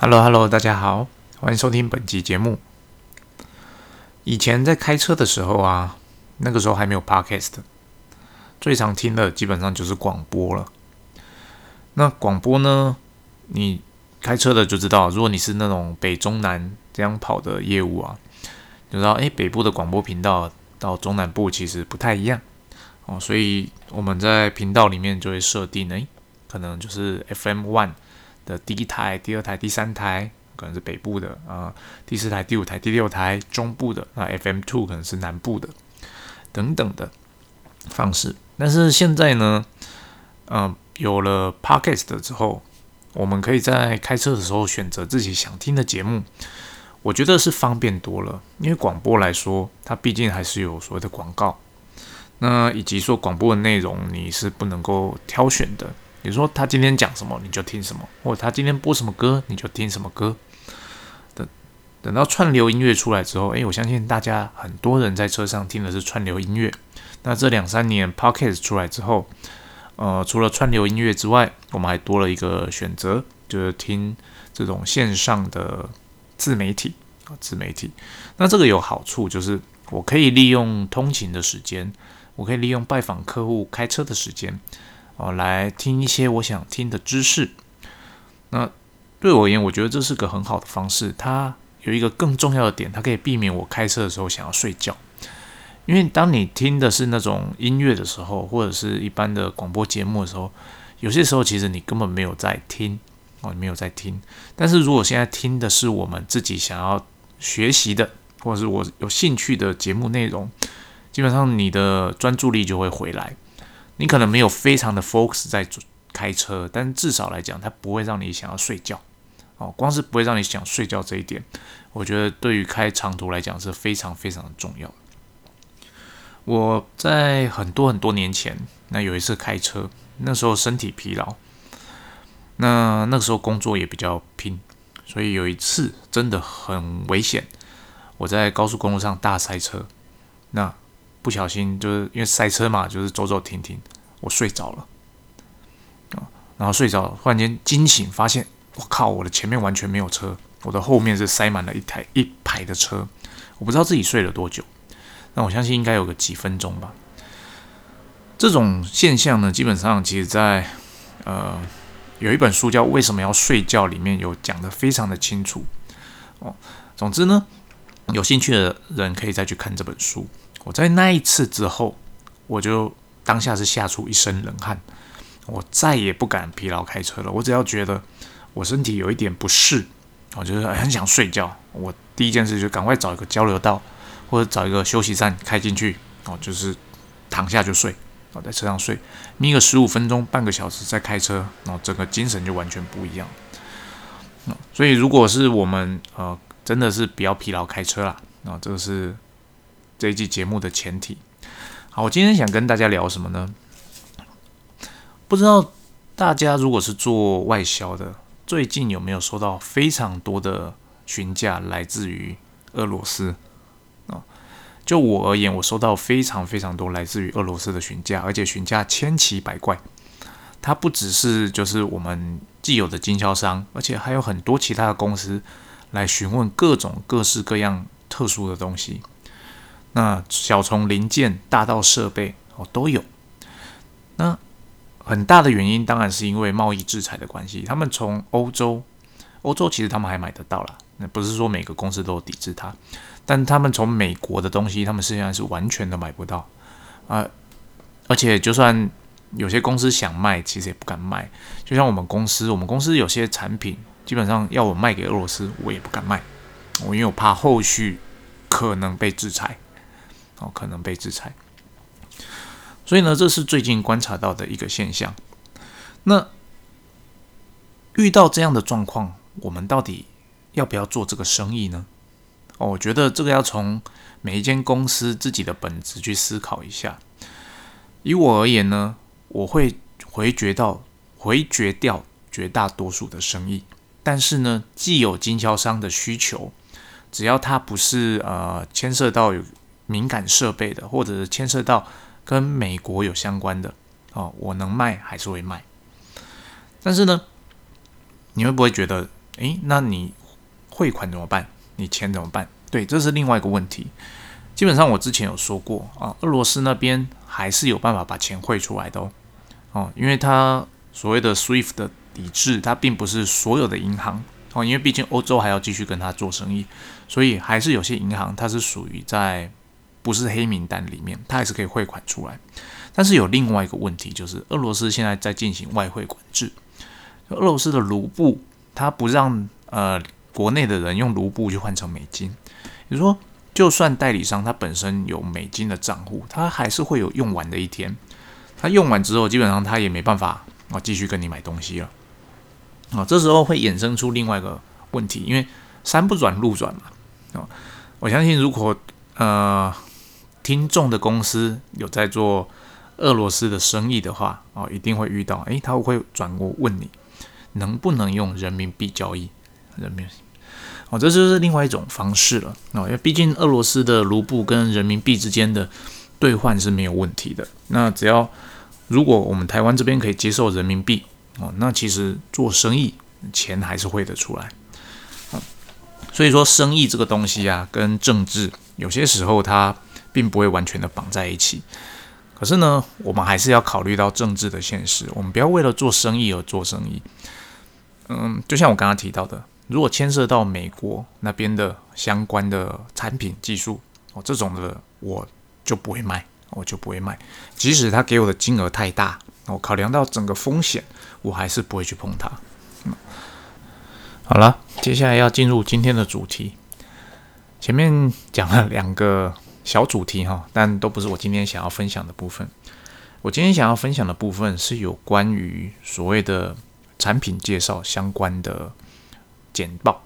Hello，Hello，大家好，欢迎收听本期节目。以前在开车的时候啊，那个时候还没有 Podcast，最常听的基本上就是广播了。那广播呢，你开车的就知道，如果你是那种北中南这样跑的业务啊，就知道哎，北部的广播频道到中南部其实不太一样哦，所以我们在频道里面就会设定哎，可能就是 FM One。的第一台、第二台、第三台可能是北部的啊，第四台、第五台、第六台中部的，那 FM two 可能是南部的等等的方式。但是现在呢，嗯，有了 Podcast 之后，我们可以在开车的时候选择自己想听的节目，我觉得是方便多了。因为广播来说，它毕竟还是有所谓的广告，那以及说广播的内容你是不能够挑选的。比如说他今天讲什么，你就听什么；或者他今天播什么歌，你就听什么歌。等等到串流音乐出来之后，诶，我相信大家很多人在车上听的是串流音乐。那这两三年 Podcast 出来之后，呃，除了串流音乐之外，我们还多了一个选择，就是听这种线上的自媒体啊，自媒体。那这个有好处，就是我可以利用通勤的时间，我可以利用拜访客户开车的时间。哦，来听一些我想听的知识。那对我而言，我觉得这是个很好的方式。它有一个更重要的点，它可以避免我开车的时候想要睡觉。因为当你听的是那种音乐的时候，或者是一般的广播节目的时候，有些时候其实你根本没有在听哦，你没有在听。但是如果现在听的是我们自己想要学习的，或者是我有兴趣的节目内容，基本上你的专注力就会回来。你可能没有非常的 focus 在开车，但至少来讲，它不会让你想要睡觉。哦，光是不会让你想睡觉这一点，我觉得对于开长途来讲是非常非常的重要。我在很多很多年前，那有一次开车，那时候身体疲劳，那那个时候工作也比较拼，所以有一次真的很危险，我在高速公路上大塞车，那。不小心就是因为塞车嘛，就是走走停停，我睡着了，然后睡着，忽然间惊醒，发现我靠，我的前面完全没有车，我的后面是塞满了一台一排的车，我不知道自己睡了多久，那我相信应该有个几分钟吧。这种现象呢，基本上其实在呃有一本书叫《为什么要睡觉》里面有讲的非常的清楚哦。总之呢，有兴趣的人可以再去看这本书。我在那一次之后，我就当下是吓出一身冷汗，我再也不敢疲劳开车了。我只要觉得我身体有一点不适，我就是很想睡觉，我第一件事就赶快找一个交流道或者找一个休息站开进去，哦，就是躺下就睡，哦，在车上睡，眯个十五分钟、半个小时再开车，然后整个精神就完全不一样。所以如果是我们呃真的是比较疲劳开车啦，啊，这个是。这一季节目的前提，好，我今天想跟大家聊什么呢？不知道大家如果是做外销的，最近有没有收到非常多的询价来自于俄罗斯啊？就我而言，我收到非常非常多来自于俄罗斯的询价，而且询价千奇百怪。它不只是就是我们既有的经销商，而且还有很多其他的公司来询问各种各式各样特殊的东西。那小从零件大到设备哦都有，那很大的原因当然是因为贸易制裁的关系。他们从欧洲，欧洲其实他们还买得到啦，那不是说每个公司都抵制它，但他们从美国的东西，他们实际上是完全的买不到啊。而且就算有些公司想卖，其实也不敢卖。就像我们公司，我们公司有些产品基本上要我卖给俄罗斯，我也不敢卖，我因为我怕后续可能被制裁。哦，可能被制裁，所以呢，这是最近观察到的一个现象。那遇到这样的状况，我们到底要不要做这个生意呢？哦，我觉得这个要从每一间公司自己的本质去思考一下。以我而言呢，我会回绝到回绝掉绝大多数的生意，但是呢，既有经销商的需求，只要它不是呃牵涉到有。敏感设备的，或者是牵涉到跟美国有相关的哦，我能卖还是会卖。但是呢，你会不会觉得诶，那你汇款怎么办？你钱怎么办？对，这是另外一个问题。基本上我之前有说过啊，俄罗斯那边还是有办法把钱汇出来的哦，哦，因为它所谓的 SWIFT 的抵制，它并不是所有的银行哦，因为毕竟欧洲还要继续跟他做生意，所以还是有些银行它是属于在不是黑名单里面，它还是可以汇款出来。但是有另外一个问题，就是俄罗斯现在在进行外汇管制，俄罗斯的卢布它不让呃国内的人用卢布去换成美金，比如说。就算代理商他本身有美金的账户，他还是会有用完的一天。他用完之后，基本上他也没办法啊继续跟你买东西了。啊，这时候会衍生出另外一个问题，因为山不转路转嘛。啊，我相信如果呃听众的公司有在做俄罗斯的生意的话，啊，一定会遇到，诶，他会转过问你能不能用人民币交易，人民币。哦，这就是另外一种方式了哦，因为毕竟俄罗斯的卢布跟人民币之间的兑换是没有问题的。那只要如果我们台湾这边可以接受人民币哦，那其实做生意钱还是汇得出来。所以说生意这个东西啊，跟政治有些时候它并不会完全的绑在一起。可是呢，我们还是要考虑到政治的现实，我们不要为了做生意而做生意。嗯，就像我刚刚提到的。如果牵涉到美国那边的相关的产品技术哦，这种的我就不会卖，我就不会卖。即使他给我的金额太大，我考量到整个风险，我还是不会去碰它。嗯好了，接下来要进入今天的主题。前面讲了两个小主题哈，但都不是我今天想要分享的部分。我今天想要分享的部分是有关于所谓的产品介绍相关的。简报，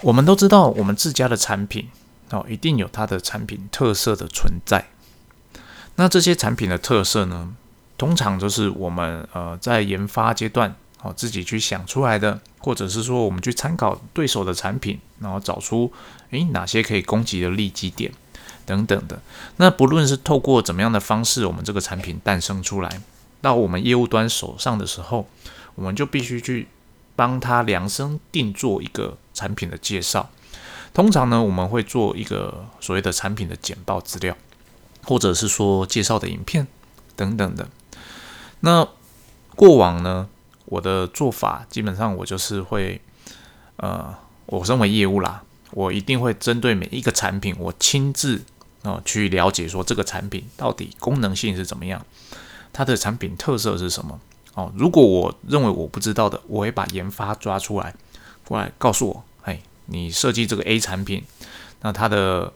我们都知道，我们自家的产品哦，一定有它的产品特色的存在。那这些产品的特色呢，通常就是我们呃在研发阶段哦自己去想出来的，或者是说我们去参考对手的产品，然后找出诶哪些可以攻击的利基点等等的。那不论是透过怎么样的方式，我们这个产品诞生出来，到我们业务端手上的时候，我们就必须去。帮他量身定做一个产品的介绍，通常呢，我们会做一个所谓的产品的简报资料，或者是说介绍的影片等等的。那过往呢，我的做法基本上我就是会，呃，我身为业务啦，我一定会针对每一个产品，我亲自啊去了解说这个产品到底功能性是怎么样，它的产品特色是什么。哦，如果我认为我不知道的，我会把研发抓出来，过来告诉我，哎，你设计这个 A 产品，那它的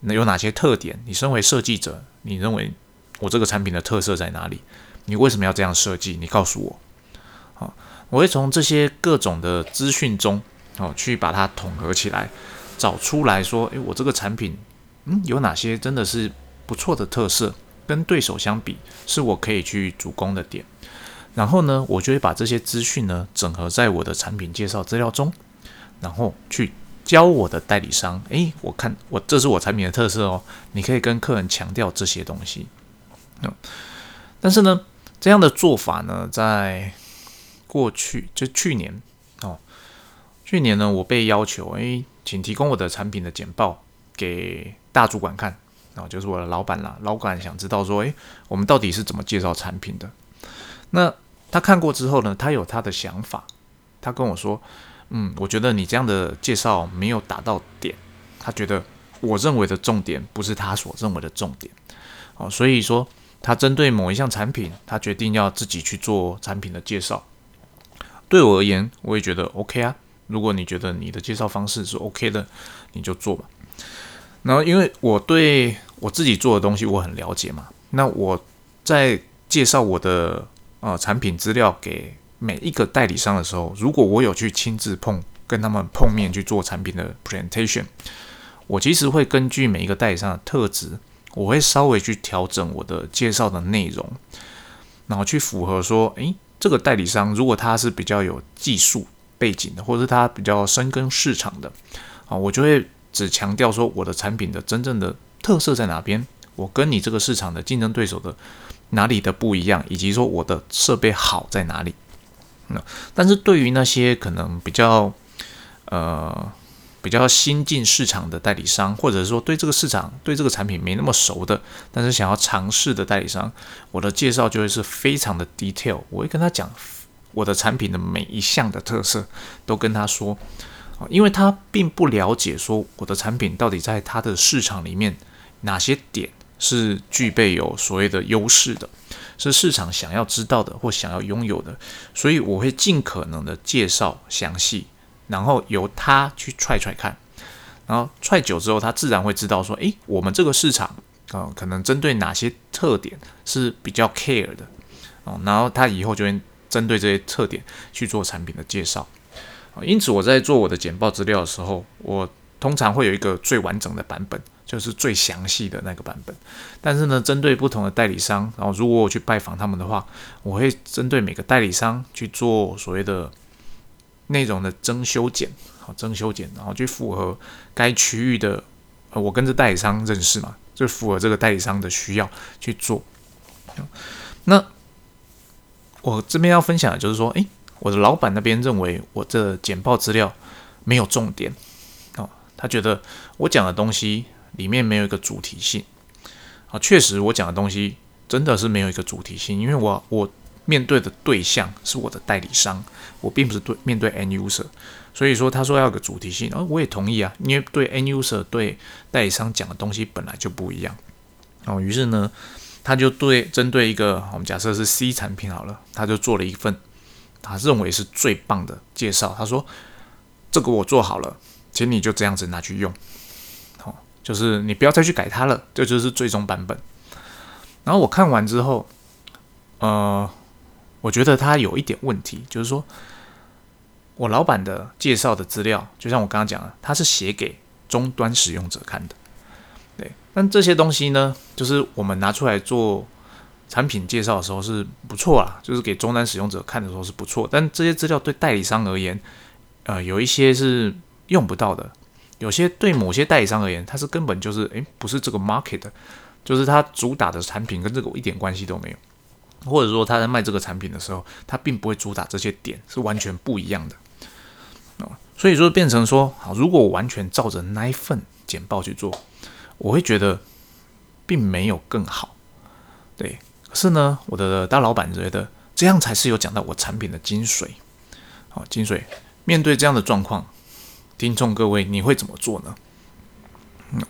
那有哪些特点？你身为设计者，你认为我这个产品的特色在哪里？你为什么要这样设计？你告诉我。我会从这些各种的资讯中，哦，去把它统合起来，找出来说，诶，我这个产品，嗯，有哪些真的是不错的特色，跟对手相比，是我可以去主攻的点。然后呢，我就会把这些资讯呢整合在我的产品介绍资料中，然后去教我的代理商。诶，我看我这是我产品的特色哦，你可以跟客人强调这些东西。嗯，但是呢，这样的做法呢，在过去就去年哦，去年呢，我被要求诶，请提供我的产品的简报给大主管看，然后就是我的老板啦。老板想知道说，诶，我们到底是怎么介绍产品的？那他看过之后呢，他有他的想法，他跟我说：“嗯，我觉得你这样的介绍没有打到点。他觉得我认为的重点不是他所认为的重点。哦，所以说他针对某一项产品，他决定要自己去做产品的介绍。对我而言，我也觉得 OK 啊。如果你觉得你的介绍方式是 OK 的，你就做吧。然后，因为我对我自己做的东西我很了解嘛，那我在介绍我的。呃，产品资料给每一个代理商的时候，如果我有去亲自碰，跟他们碰面去做产品的 presentation，我其实会根据每一个代理商的特质，我会稍微去调整我的介绍的内容，然后去符合说，诶，这个代理商如果他是比较有技术背景的，或者是他比较深耕市场的，啊，我就会只强调说我的产品的真正的特色在哪边，我跟你这个市场的竞争对手的。哪里的不一样，以及说我的设备好在哪里？那但是对于那些可能比较呃比较新进市场的代理商，或者说对这个市场对这个产品没那么熟的，但是想要尝试的代理商，我的介绍就会是非常的 detail，我会跟他讲我的产品的每一项的特色，都跟他说，因为他并不了解说我的产品到底在他的市场里面哪些点是具备有所谓的优势的。是市场想要知道的或想要拥有的，所以我会尽可能的介绍详细，然后由他去踹踹看，然后踹久之后，他自然会知道说，诶，我们这个市场啊，可能针对哪些特点是比较 care 的哦，然后他以后就会针对这些特点去做产品的介绍。因此我在做我的简报资料的时候，我通常会有一个最完整的版本。就是最详细的那个版本，但是呢，针对不同的代理商，然后如果我去拜访他们的话，我会针对每个代理商去做所谓的内容的增修剪，好增修剪，然后去符合该区域的，我跟着代理商认识嘛，就符合这个代理商的需要去做。那我这边要分享的就是说，诶，我的老板那边认为我这简报资料没有重点，哦，他觉得我讲的东西。里面没有一个主题性啊，确实我讲的东西真的是没有一个主题性，因为我我面对的对象是我的代理商，我并不是对面对 n user 所以说他说要有个主题性，而我也同意啊，因为对 n user 对代理商讲的东西本来就不一样哦，于是呢，他就对针对一个我们假设是 C 产品好了，他就做了一份他认为是最棒的介绍，他说这个我做好了，请你就这样子拿去用。哦就是你不要再去改它了，这就是最终版本。然后我看完之后，呃，我觉得它有一点问题，就是说我老板的介绍的资料，就像我刚刚讲的，他是写给终端使用者看的。对，但这些东西呢，就是我们拿出来做产品介绍的时候是不错啦，就是给终端使用者看的时候是不错。但这些资料对代理商而言，呃，有一些是用不到的。有些对某些代理商而言，他是根本就是诶，不是这个 market 的，就是他主打的产品跟这个一点关系都没有，或者说他在卖这个产品的时候，他并不会主打这些点，是完全不一样的哦。所以说变成说，好，如果我完全照着那一份简报去做，我会觉得并没有更好，对。可是呢，我的大老板觉得这样才是有讲到我产品的精髓，好，精髓。面对这样的状况。听众各位，你会怎么做呢？嗯，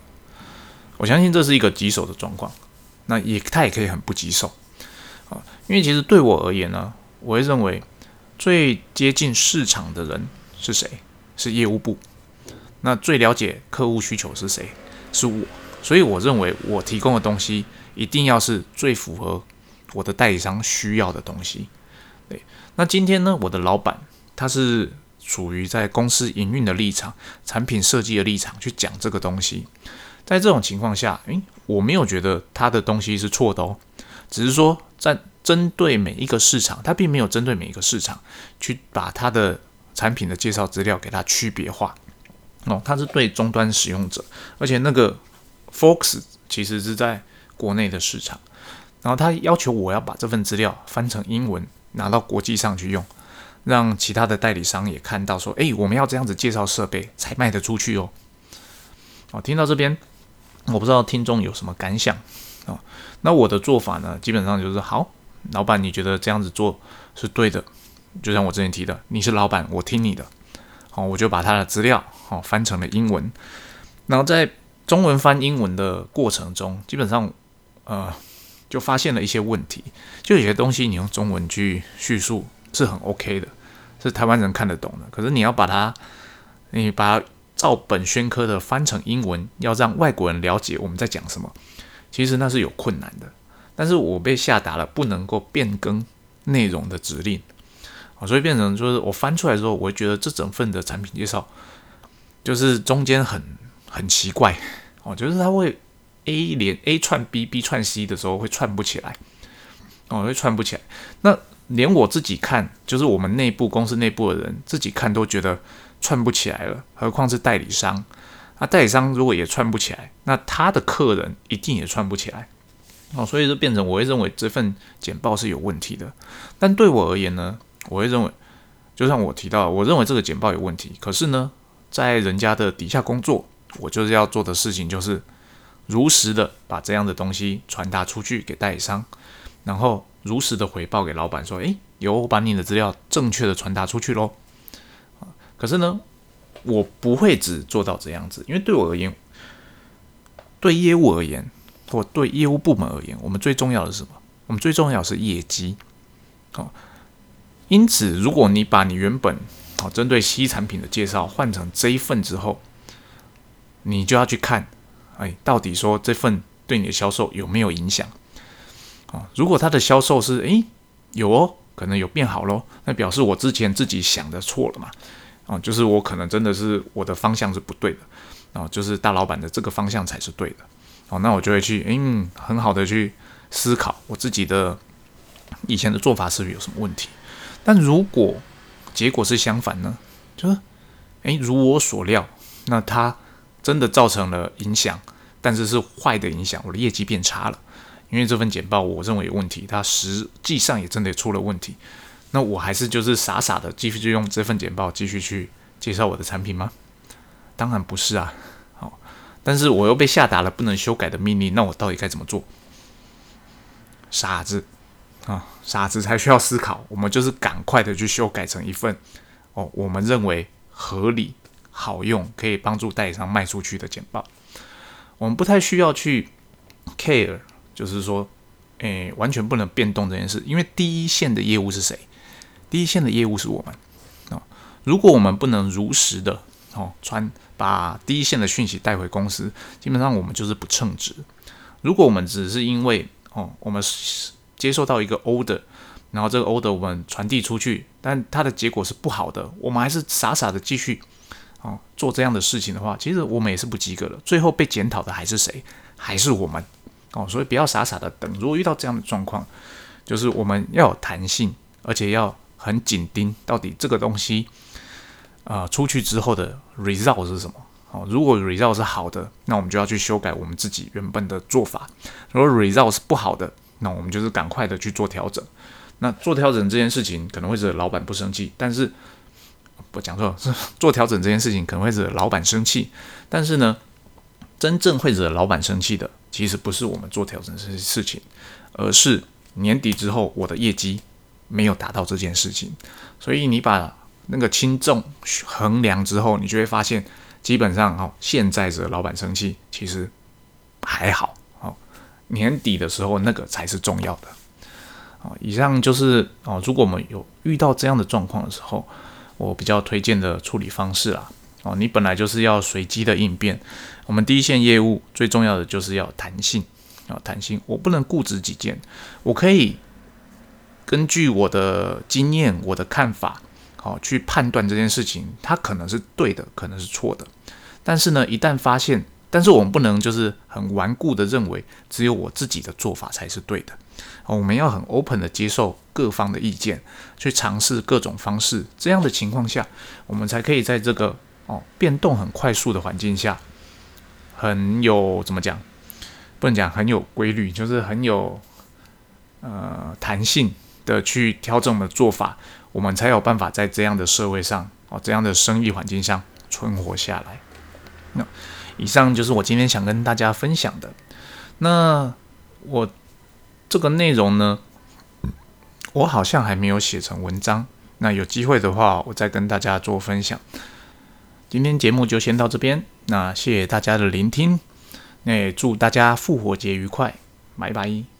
我相信这是一个棘手的状况。那也，他也可以很不棘手啊。因为其实对我而言呢，我会认为最接近市场的人是谁？是业务部。那最了解客户需求是谁？是我。所以我认为我提供的东西一定要是最符合我的代理商需要的东西。对。那今天呢，我的老板他是。处于在公司营运的立场、产品设计的立场去讲这个东西，在这种情况下，诶，我没有觉得他的东西是错的哦，只是说在针对每一个市场，他并没有针对每一个市场去把他的产品的介绍资料给它区别化哦，他是对终端使用者，而且那个 Fox 其实是在国内的市场，然后他要求我要把这份资料翻成英文拿到国际上去用。让其他的代理商也看到，说：“哎，我们要这样子介绍设备才卖得出去哦。”哦，听到这边，我不知道听众有什么感想啊？那我的做法呢，基本上就是：好，老板，你觉得这样子做是对的？就像我之前提的，你是老板，我听你的。好，我就把他的资料好翻成了英文。然后在中文翻英文的过程中，基本上呃，就发现了一些问题。就有些东西你用中文去叙述。是很 OK 的，是台湾人看得懂的。可是你要把它，你把它照本宣科的翻成英文，要让外国人了解我们在讲什么，其实那是有困难的。但是我被下达了不能够变更内容的指令，啊，所以变成就是我翻出来之后，我觉得这整份的产品介绍就是中间很很奇怪，哦，就是它会 A 连 A 串 B，B 串 C 的时候会串不起来，哦，会串不起来。那连我自己看，就是我们内部公司内部的人自己看都觉得串不起来了，何况是代理商？那代理商如果也串不起来，那他的客人一定也串不起来哦。所以就变成我会认为这份简报是有问题的。但对我而言呢，我会认为就像我提到，我认为这个简报有问题，可是呢，在人家的底下工作，我就是要做的事情就是如实的把这样的东西传达出去给代理商，然后如实的回报给老板说，诶，有我把你的资料正确的传达出去喽。可是呢，我不会只做到这样子，因为对我而言，对业务而言，或对业务部门而言，我们最重要的是什么？我们最重要是业绩。好。因此，如果你把你原本啊针对 C 产品的介绍换成这一份之后，你就要去看，哎，到底说这份对你的销售有没有影响？啊，如果它的销售是哎有哦，可能有变好喽，那表示我之前自己想的错了嘛？啊，就是我可能真的是我的方向是不对的，啊，就是大老板的这个方向才是对的。哦，那我就会去嗯很好的去思考我自己的以前的做法是不是有什么问题。但如果结果是相反呢？就是，诶，如我所料，那它真的造成了影响，但是是坏的影响，我的业绩变差了。因为这份简报我认为有问题，它实际上也真的出了问题。那我还是就是傻傻的继续就用这份简报继续去介绍我的产品吗？当然不是啊。好，但是我又被下达了不能修改的命令，那我到底该怎么做？傻子。啊，傻子才需要思考。我们就是赶快的去修改成一份哦，我们认为合理、好用，可以帮助代理商卖出去的简报。我们不太需要去 care，就是说，诶，完全不能变动这件事。因为第一线的业务是谁？第一线的业务是我们啊。如果我们不能如实的哦传把第一线的讯息带回公司，基本上我们就是不称职。如果我们只是因为哦，我们接受到一个 order，然后这个 order 我们传递出去，但它的结果是不好的，我们还是傻傻的继续哦做这样的事情的话，其实我们也是不及格的。最后被检讨的还是谁？还是我们哦。所以不要傻傻的等。如果遇到这样的状况，就是我们要有弹性，而且要很紧盯，到底这个东西啊出去之后的 result 是什么？哦，如果 result 是好的，那我们就要去修改我们自己原本的做法；如果 result 是不好的，那我们就是赶快的去做调整。那做调整这件事情可能会惹老板不生气，但是不讲错是 做调整这件事情可能会惹老板生气。但是呢，真正会惹老板生气的，其实不是我们做调整这些事情，而是年底之后我的业绩没有达到这件事情。所以你把那个轻重衡量之后，你就会发现，基本上哦，现在惹老板生气其实还好。哦年底的时候，那个才是重要的。啊，以上就是哦，如果我们有遇到这样的状况的时候，我比较推荐的处理方式啦。哦，你本来就是要随机的应变。我们第一线业务最重要的就是要弹性啊，弹性。我不能固执己见，我可以根据我的经验、我的看法，好去判断这件事情，它可能是对的，可能是错的。但是呢，一旦发现，但是我们不能就是很顽固的认为只有我自己的做法才是对的，我们要很 open 的接受各方的意见，去尝试各种方式。这样的情况下，我们才可以在这个哦变动很快速的环境下，很有怎么讲？不能讲很有规律，就是很有呃弹性的去调整的做法，我们才有办法在这样的社会上哦这样的生意环境下存活下来。那。以上就是我今天想跟大家分享的。那我这个内容呢，我好像还没有写成文章。那有机会的话，我再跟大家做分享。今天节目就先到这边。那谢谢大家的聆听。那也祝大家复活节愉快，拜拜。